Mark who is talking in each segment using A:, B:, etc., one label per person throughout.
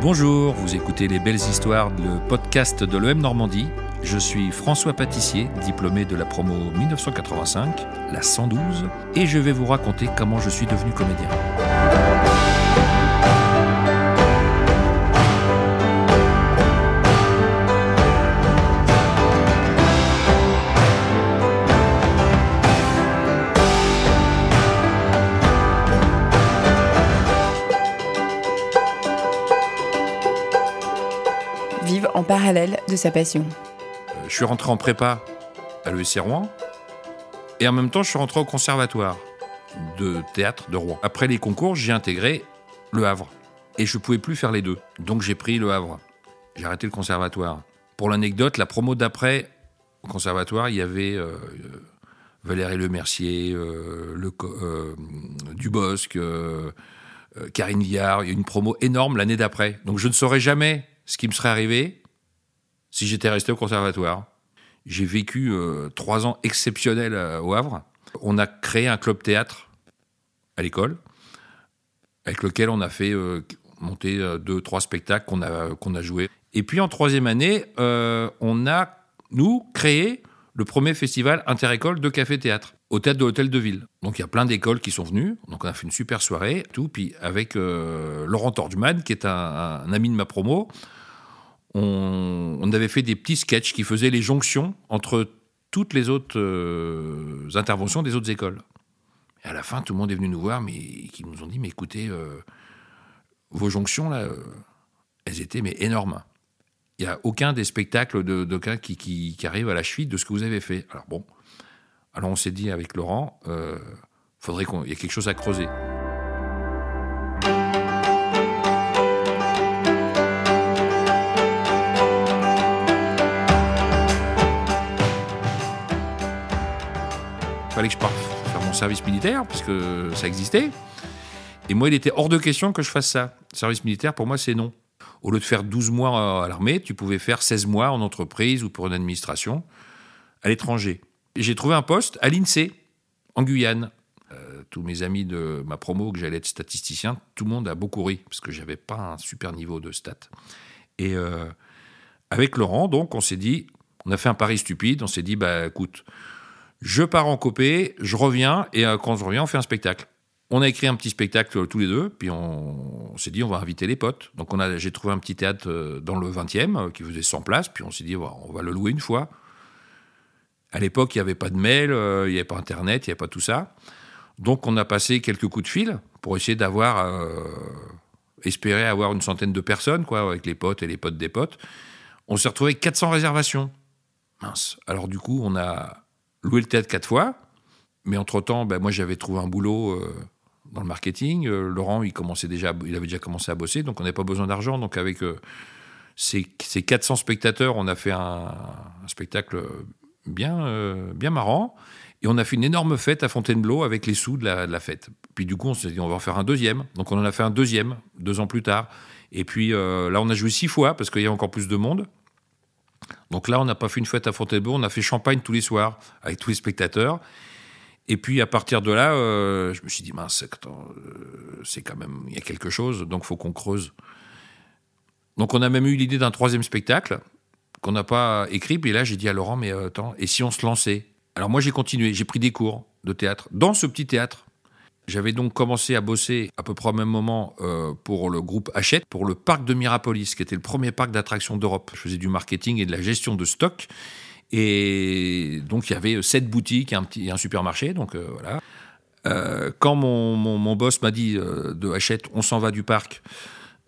A: Bonjour, vous écoutez Les Belles Histoires, le podcast de l'EM Normandie. Je suis François Pâtissier, diplômé de la promo 1985, la 112, et je vais vous raconter comment je suis devenu comédien.
B: En parallèle de sa passion.
A: Euh, Je suis rentré en prépa à l'ESC Rouen, et en même temps, je suis rentré au conservatoire de théâtre de Rouen. Après les concours, j'ai intégré le Havre, et je pouvais plus faire les deux. Donc j'ai pris le Havre. J'ai arrêté le conservatoire. Pour l'anecdote, la promo d'après au conservatoire, il y avait euh, Valérie Lemercier, euh, le, euh, Dubosc, euh, Karine Viard. Il y a une promo énorme l'année d'après. Donc je ne saurais jamais ce qui me serait arrivé si j'étais resté au conservatoire. J'ai vécu euh, trois ans exceptionnels euh, au Havre. On a créé un club théâtre à l'école, avec lequel on a fait euh, monter deux, trois spectacles qu'on a, a joués. Et puis en troisième année, on a, nous, créé le premier festival interécole de café-théâtre au théâtre de l'Hôtel de Ville. Donc il y a plein d'écoles qui sont venues. Donc on a fait une super soirée, tout. Puis avec Laurent Tordman, qui est un ami de ma promo, on, avait fait des petits sketchs qui faisaient les jonctions entre toutes les autres euh, interventions des autres écoles. Et à la fin, tout le monde est venu nous voir, mais qui nous ont dit, mais écoutez, euh, vos jonctions, là, euh, elles étaient mais énormes. Il n'y a aucun des spectacles de, de qui, arrive à la cheville de ce que vous avez fait. Alors bon, alors on s'est dit avec Laurent, euh, faudrait qu'on, il y a quelque chose à creuser. Fallait que je parte faire mon service militaire, puisque ça existait. Et moi, il était hors de question que je fasse ça. Service militaire, pour moi, c'est non. Au lieu de faire 12 mois à l'armée, tu pouvais faire 16 mois en entreprise ou pour une administration à l'étranger. J'ai trouvé un poste à l'INSEE, en Guyane. Euh, tous mes amis de ma promo, que j'allais être statisticien, tout le monde a beaucoup ri, parce que j'avais pas un super niveau de stats. Et euh, avec Laurent, donc, on s'est dit, on a fait un pari stupide, on s'est dit, bah écoute, je pars en copé, je reviens, et euh, quand je reviens, on fait un spectacle. On a écrit un petit spectacle euh, tous les deux, puis on, s'est dit, on va inviter les potes. Donc on a, j'ai trouvé un petit théâtre euh, dans le 20e euh, qui faisait 100 places, puis on s'est dit, on va le louer une fois. À l'époque, il n'y avait pas de mail, il n'y avait pas Internet, il n'y avait pas tout ça. Donc on a passé quelques coups de fil pour essayer d'avoir, espérer avoir une centaine de personnes, quoi, avec les potes et les potes des potes. On s'est retrouvé avec 400 réservations. Mince. Alors du coup, on a loué le théâtre quatre fois. Mais entre-temps, ben, moi, j'avais trouvé un boulot euh, dans le marketing. Euh, Laurent, il, commençait déjà, il avait déjà commencé à bosser, donc on n'avait pas besoin d'argent. Donc avec euh, ces, ces 400 spectateurs, on a fait un, spectacle bien, bien marrant. Et on a fait une énorme fête à Fontainebleau avec les sous de la, de la fête. Puis du coup, on s'est dit, on va en faire un deuxième. Donc on en a fait un deuxième, deux ans plus tard. Et puis là, on a joué six fois parce qu'il y a encore plus de monde. Donc là, on n'a pas fait une fête à Fontainebleau, on a fait champagne tous les soirs avec tous les spectateurs. Et puis à partir de là, euh, je me suis dit, mince, euh, c'est quand même, il y a quelque chose, donc faut qu'on creuse. Donc on a même eu l'idée d'un troisième spectacle qu'on n'a pas écrit. Puis là, j'ai dit à Laurent, mais euh, attends, et si on se lançait? Alors moi, j'ai continué, j'ai pris des cours de théâtre dans ce petit théâtre. J'avais donc commencé à bosser à peu près au même moment euh, pour le groupe Hachette, pour le parc de Mirapolis, qui était le premier parc d'attractions d'Europe. Je faisais du marketing et de la gestion de stock. Et donc, il y avait sept boutiques et un, petit, et un supermarché. Donc, euh, voilà. Euh, quand mon, mon, boss m'a dit euh, de Hachette, on s'en va du parc,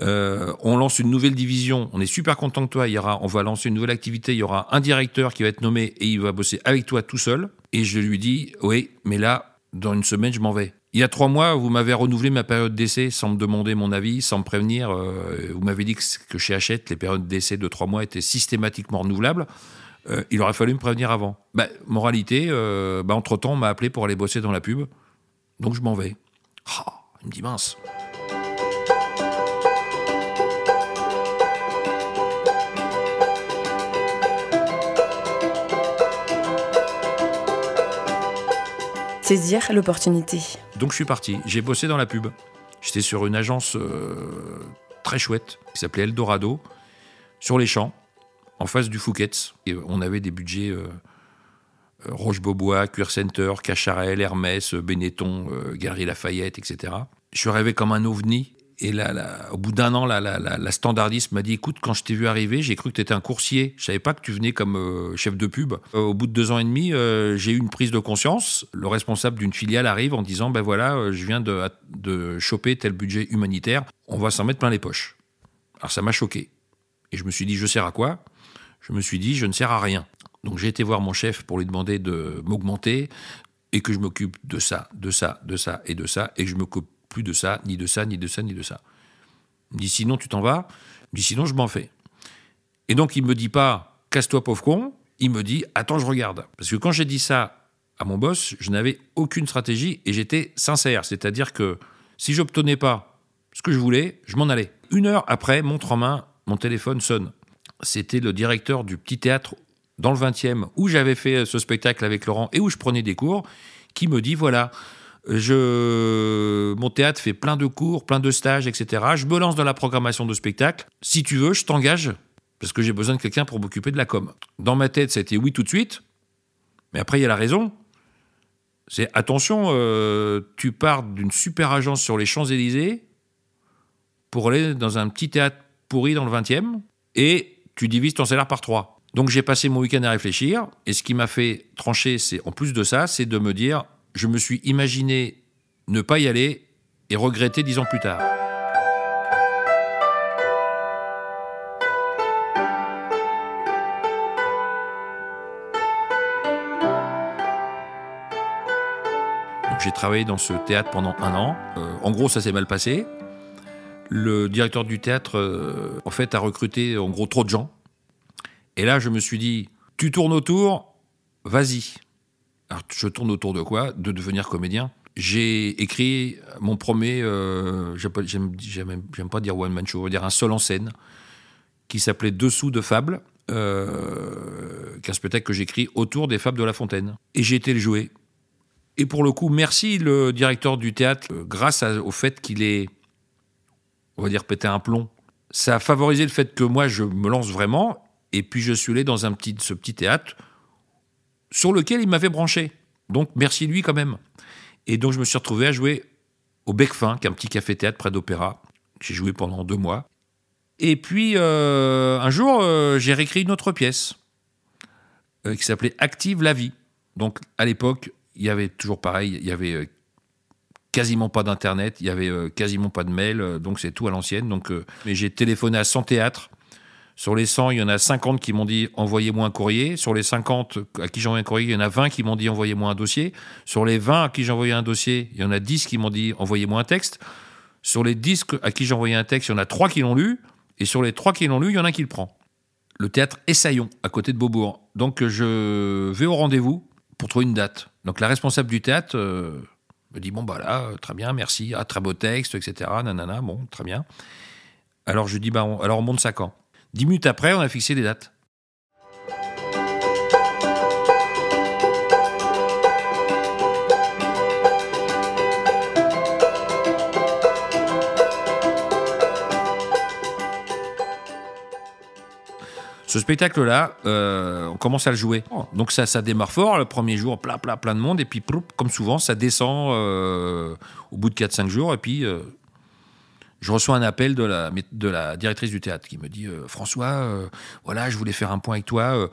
A: euh, on lance une nouvelle division, on est super content que toi, il y aura, on va lancer une nouvelle activité, il y aura un directeur qui va être nommé et il va bosser avec toi tout seul. Et je lui dis, oui, mais là, dans une semaine, je m'en vais. Il y a trois mois, vous m'avez renouvelé ma période d'essai sans me demander mon avis, sans me prévenir. Euh, vous m'avez dit que, chez Hachette, les périodes d'essai de trois mois étaient systématiquement renouvelables. Euh, il aurait fallu me prévenir avant. Bah, moralité, euh, bah, entre-temps, on m'a appelé pour aller bosser dans la pub. Donc je m'en vais. Ah, il me dit mince.
B: Saisir l'opportunité.
A: Donc je suis parti. J'ai bossé dans la pub. J'étais sur une agence euh, très chouette qui s'appelait Eldorado, sur les champs, en face du Fouquet's. Et on avait des budgets euh, euh, Roche-Beaubois, Cuir Center, Cacharel, Hermès, Benetton, euh, Galerie Lafayette, etc. Je rêvé comme un ovni. Et là, au bout d'un an, la, la, standardiste m'a dit Écoute, quand je t'ai vu arriver, j'ai cru que tu étais un coursier. Je savais pas que tu venais comme euh, chef de pub. Euh, au bout de deux ans et demi, euh, j'ai eu une prise de conscience. Le responsable d'une filiale arrive en disant Ben voilà, je viens de, choper tel budget humanitaire. On va s'en mettre plein les poches. Alors ça m'a choqué. Et je me suis dit Je sers à quoi? Je me suis dit Je ne sers à rien. Donc j'ai été voir mon chef pour lui demander de m'augmenter et que je m'occupe de ça, de ça, de ça et de ça, et je m'occupe plus de ça, ni de ça, ni de ça, ni de ça. Il me dit sinon tu t'en vas, il me dit sinon je m'en fais. Et donc il me dit pas casse-toi pauvre con, il me dit attends je regarde. Parce que quand j'ai dit ça à mon boss, je n'avais aucune stratégie et j'étais sincère. C'est-à-dire que si j'obtenais pas ce que je voulais, je m'en allais. Une heure après, montre en main, mon téléphone sonne. C'était le directeur du petit théâtre dans le 20e où j'avais fait ce spectacle avec Laurent et où je prenais des cours, qui me dit voilà, je, mon théâtre fait plein de cours, plein de stages, etc. Je me lance dans la programmation de spectacles. Si tu veux, je t'engage parce que j'ai besoin de quelqu'un pour m'occuper de la com. Dans ma tête, ça a été oui tout de suite. Mais après, il y a la raison. C'est attention, euh, tu pars d'une super agence sur les Champs-Élysées pour aller dans un petit théâtre pourri dans le 20e et tu divises ton salaire par trois. Donc j'ai passé mon week-end à réfléchir et ce qui m'a fait trancher, c'est en plus de ça, c'est de me dire je me suis imaginé ne pas y aller et regretter dix ans plus tard. J'ai travaillé dans ce théâtre pendant un an. Euh, en gros, ça s'est mal passé. Le directeur du théâtre, euh, en fait, a recruté en gros trop de gens. Et là, je me suis dit, tu tournes autour, vas-y. Alors, je tourne autour de quoi? De devenir comédien. J'ai écrit mon premier, euh, j'aime pas dire one man show, on va dire un seul en scène, qui s'appelait Dessous de Fables, euh, qu'un spectacle que j'écris autour des Fables de La Fontaine. Et j'ai été le jouer. Et pour le coup, merci le directeur du théâtre, euh, grâce au fait qu'il est, on va dire, pété un plomb. Ça a favorisé le fait que moi, je me lance vraiment, et puis je suis allé dans un petit, ce petit théâtre sur lequel il m'avait branché. Donc merci lui quand même. Et donc je me suis retrouvé à jouer au Bec Fin, qui est un petit café-théâtre près d'Opéra. J'ai joué pendant deux mois. Et puis euh, un jour, euh, j'ai réécrit une autre pièce euh, qui s'appelait Active la vie. Donc à l'époque, il y avait toujours pareil, il y avait quasiment pas d'internet, il y avait quasiment pas de mail, donc c'est tout à l'ancienne. Donc mais j'ai téléphoné à 100 théâtres sur les 100, il y en a 50 qui m'ont dit envoyez-moi un courrier. Sur les 50 à qui j'ai envoyé un courrier, il y en a 20 qui m'ont dit envoyez-moi un dossier. Sur les 20 à qui j'ai un dossier, il y en a 10 qui m'ont dit envoyez-moi un texte. Sur les 10 à qui j'ai un texte, il y en a 3 qui l'ont lu. Et sur les 3 qui l'ont lu, il y en a un qui le prend. Le théâtre Essaillon, à côté de Beaubourg. Donc je vais au rendez-vous pour trouver une date. Donc la responsable du théâtre euh, me dit bon bah là, très bien, merci, ah, très beau texte, etc. Nanana, bon, très bien. Alors je dis bah alors on monte ça quand Dix minutes après, on a fixé les dates. Ce spectacle-là, euh, on commence à le jouer. Donc ça, ça démarre fort. Le premier jour, plein, plein, plein de monde. Et puis, comme souvent, ça descend euh, au bout de 4-5 jours. Et puis, euh, je reçois un appel de la, directrice du théâtre qui me dit euh, François, euh, voilà, je voulais faire un point avec toi.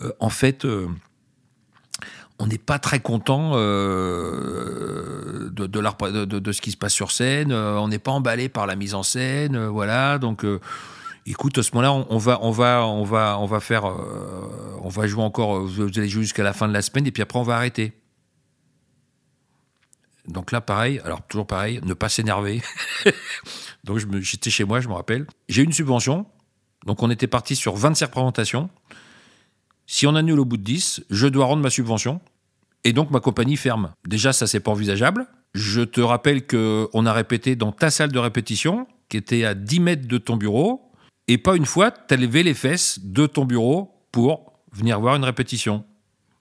A: Euh, en fait, on n'est pas très content de, ce qui se passe sur scène. On n'est pas emballé par la mise en scène. voilà, donc. Écoute, à ce moment-là, on, va, on va, on va, on va faire, on va jouer encore. Vous allez jouer jusqu'à la fin de la semaine et puis après on va arrêter. Donc là, pareil. Alors toujours pareil, ne pas s'énerver. donc j'étais chez moi, je me rappelle. J'ai une subvention. Donc on était parti sur 25 représentations. Si on annule au bout de 10, je dois rendre ma subvention. Et donc ma compagnie ferme. Déjà, ça c'est pas envisageable. Je te rappelle que on a répété dans ta salle de répétition, qui était à 10 mètres de ton bureau, et pas une fois, tu as levé les fesses de ton bureau pour venir voir une répétition.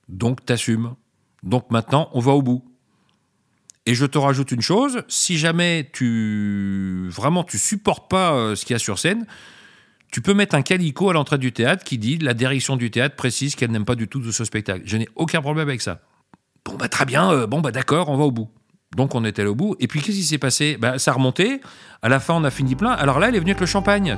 A: Donc t'assumes. Donc maintenant, on va au bout. Et je te rajoute une chose, si jamais tu vraiment tu supportes pas euh, ce qu'il y a sur scène, tu peux mettre un calico à l'entrée du théâtre qui dit la direction du théâtre précise qu'elle n'aime pas du tout ce spectacle. Je n'ai aucun problème avec ça. Bon bah très bien, euh, bon bah d'accord, on va au bout. Donc on est allé au bout. Et puis qu'est-ce qui s'est passé? Bah, Ça a remonté. À la fin, on a fini plein. Alors là, elle est venue avec le champagne.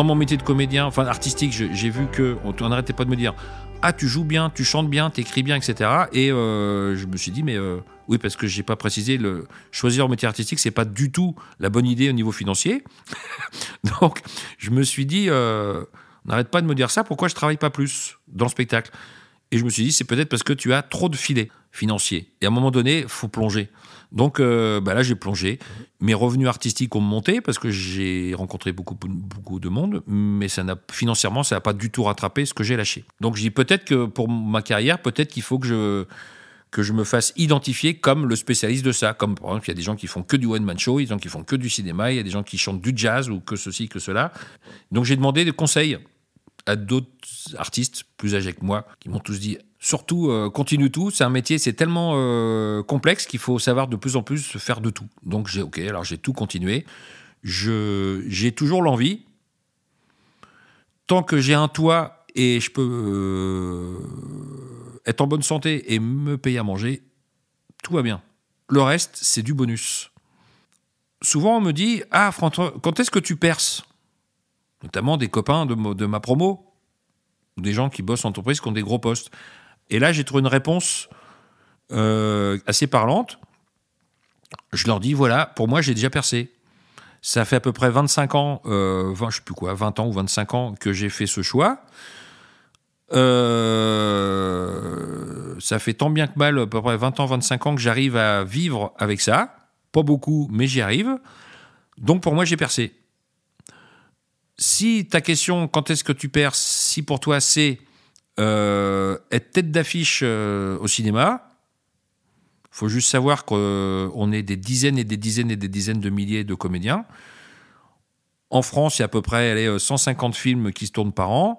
A: Dans mon métier de comédien, enfin artistique, j'ai vu que on n'arrêtait pas de me dire ah tu joues bien, tu chantes bien, tu écris bien, etc. Et euh, je me suis dit mais euh, oui parce que j'ai pas précisé le choisir un métier artistique c'est pas du tout la bonne idée au niveau financier. Donc je me suis dit euh, n'arrête pas de me dire ça, pourquoi je travaille pas plus dans le spectacle? Et je me suis dit c'est peut-être parce que tu as trop de filets financiers. Et à un moment donné, faut plonger. Donc euh, bah là, j'ai plongé. Mes revenus artistiques ont monté parce que j'ai rencontré beaucoup, beaucoup de monde, mais ça n'a, financièrement, ça n'a pas du tout rattrapé ce que j'ai lâché. Donc je dis peut-être que pour ma carrière, peut-être qu'il faut que je, que je me fasse identifier comme le spécialiste de ça. Comme par exemple, il y a des gens qui font que du one-man show, il y a des gens qui font que du cinéma, il y a des gens qui chantent du jazz ou que ceci, que cela. Donc j'ai demandé des conseils d'autres artistes plus âgés que moi qui m'ont tous dit surtout euh, continue tout. C'est un métier, c'est tellement euh, complexe qu'il faut savoir de plus en plus faire de tout. Donc j'ai ok, alors j'ai tout continué. Je j'ai toujours l'envie. Tant que j'ai un toit et je peux euh, être en bonne santé et me payer à manger, tout va bien. Le reste, c'est du bonus. Souvent, on me dit Ah, François, quand est-ce que tu perces? Notamment des copains de, ma promo, des gens qui bossent en entreprise qui ont des gros postes. Et là, j'ai trouvé une réponse euh, assez parlante. Je leur dis, voilà, pour moi, j'ai déjà percé. Ça fait à peu près 25 ans, euh, 20, je sais plus quoi, 20 ans ou 25 ans que j'ai fait ce choix. Euh, ça fait tant bien que mal, à peu près 20 ans, 25 ans que j'arrive à vivre avec ça. Pas beaucoup, mais j'y arrive. Donc pour moi, j'ai percé. Si ta question, quand est-ce que tu perces, si pour toi c'est euh, être tête d'affiche euh, au cinéma, faut juste savoir qu'on est des dizaines et des dizaines et des dizaines de milliers de comédiens. En France, il y a à peu près 150 films qui se tournent par an.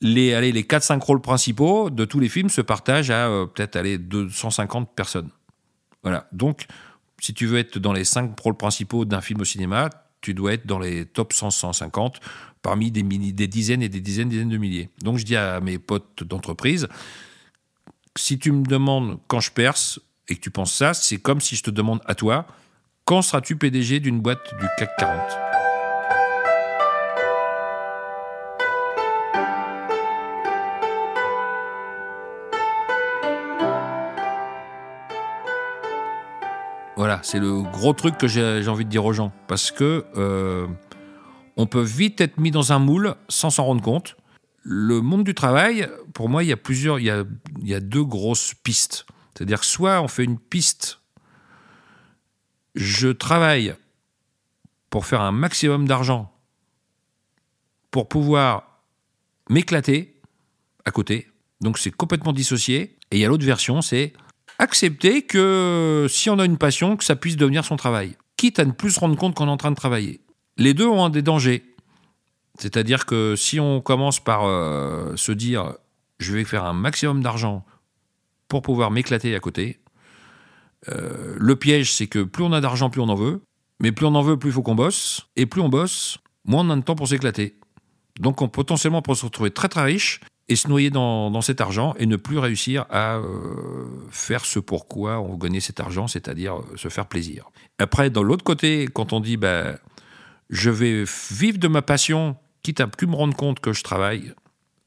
A: Les, allez, les 4-5 rôles principaux de tous les films se partagent à euh, peut-être 250 personnes. Voilà. Donc, si tu veux être dans les 5 rôles principaux d'un film au cinéma, tu dois être dans les top 100, 150 parmi des, des dizaines et des dizaines, dizaines de milliers. Donc je dis à mes potes d'entreprise, si tu me demandes quand je perce et que tu penses ça, c'est comme si je te demande à toi, quand seras-tu PDG d'une boîte du CAC 40 Voilà, c'est le gros truc que j'ai envie de dire aux gens. Parce que euh, on peut vite être mis dans un moule sans s'en rendre compte. Le monde du travail, pour moi, il y a plusieurs, il y a, deux grosses pistes. C'est-à-dire soit on fait une piste, je travaille pour faire un maximum d'argent, pour pouvoir m'éclater à côté. Donc c'est complètement dissocié. Et il y a l'autre version, c'est accepter que si on a une passion, que ça puisse devenir son travail. Quitte à ne plus se rendre compte qu'on est en train de travailler les deux ont des dangers. C'est-à-dire que si on commence par euh, se dire je vais faire un maximum d'argent pour pouvoir m'éclater à côté, euh, le piège c'est que plus on a d'argent, plus on en veut, mais plus on en veut, plus il faut qu'on bosse, et plus on bosse, moins on a de temps pour s'éclater. Donc on potentiellement peut se retrouver très très riche et se noyer dans, cet argent et ne plus réussir à euh, faire ce pourquoi on gagnait cet argent, c'est-à-dire se faire plaisir. Après, dans l'autre côté, quand on dit bah, je vais vivre de ma passion, quitte à plus me rendre compte que je travaille.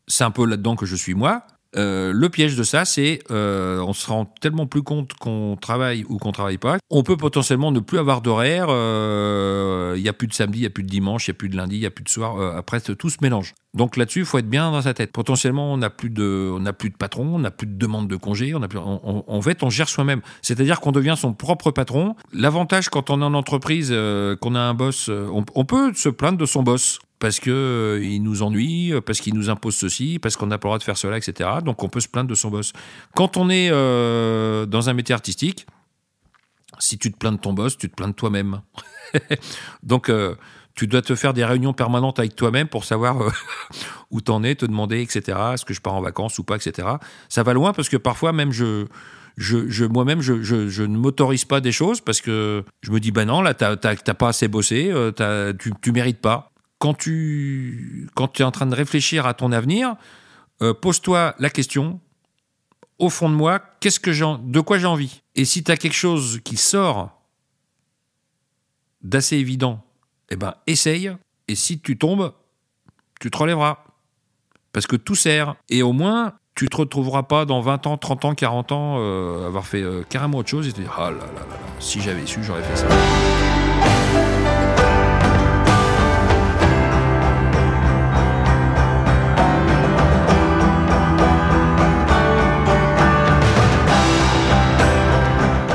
A: C'est un peu là-dedans que je suis moi. Euh, le piège de ça, c'est euh, on se rend tellement plus compte qu'on travaille ou qu'on travaille pas. On peut potentiellement ne plus avoir d'horaire. Il euh, n'y a plus de samedi, il n'y a plus de dimanche, il n'y a plus de lundi, il n'y a plus de soir. après, tout se mélange. Donc là-dessus, il faut être bien dans sa tête. Potentiellement, on n'a plus de, on n'a plus de patron, on n'a plus de demande de congé. On a plus, en fait, on gère soi-même. C'est-à-dire qu'on devient son propre patron. L'avantage quand on est en entreprise, qu'on a un boss, on, on peut se plaindre de son boss parce qu'il euh, nous ennuie, euh, parce qu'il nous impose ceci, parce qu'on n'a pas le droit de faire cela, etc. Donc on peut se plaindre de son boss. Quand on est euh, dans un métier artistique, si tu te plains de ton boss, tu te plains de toi-même. Donc tu dois te faire des réunions permanentes avec toi-même pour savoir euh, où t'en es, te demander, etc. Est-ce que je pars en vacances ou pas, etc. Ça va loin parce que parfois même moi-même, je, ne m'autorise pas des choses parce que je me dis, ben non, là, t'as pas assez bossé, euh, tu, tu mérites pas. Quand tu, quand tu es en train de réfléchir à ton avenir, euh, pose-toi la question, au fond de moi, qu'est-ce que de quoi j'ai envie? Et si tu as quelque chose qui sort d'assez évident, eh ben, essaye. Et si tu tombes, tu te relèveras. Parce que tout sert. Et au moins, tu te retrouveras pas dans 20 ans, 30 ans, 40 ans, euh, avoir fait euh, carrément autre chose et te dire, ah là là là là, si j'avais su, j'aurais fait ça.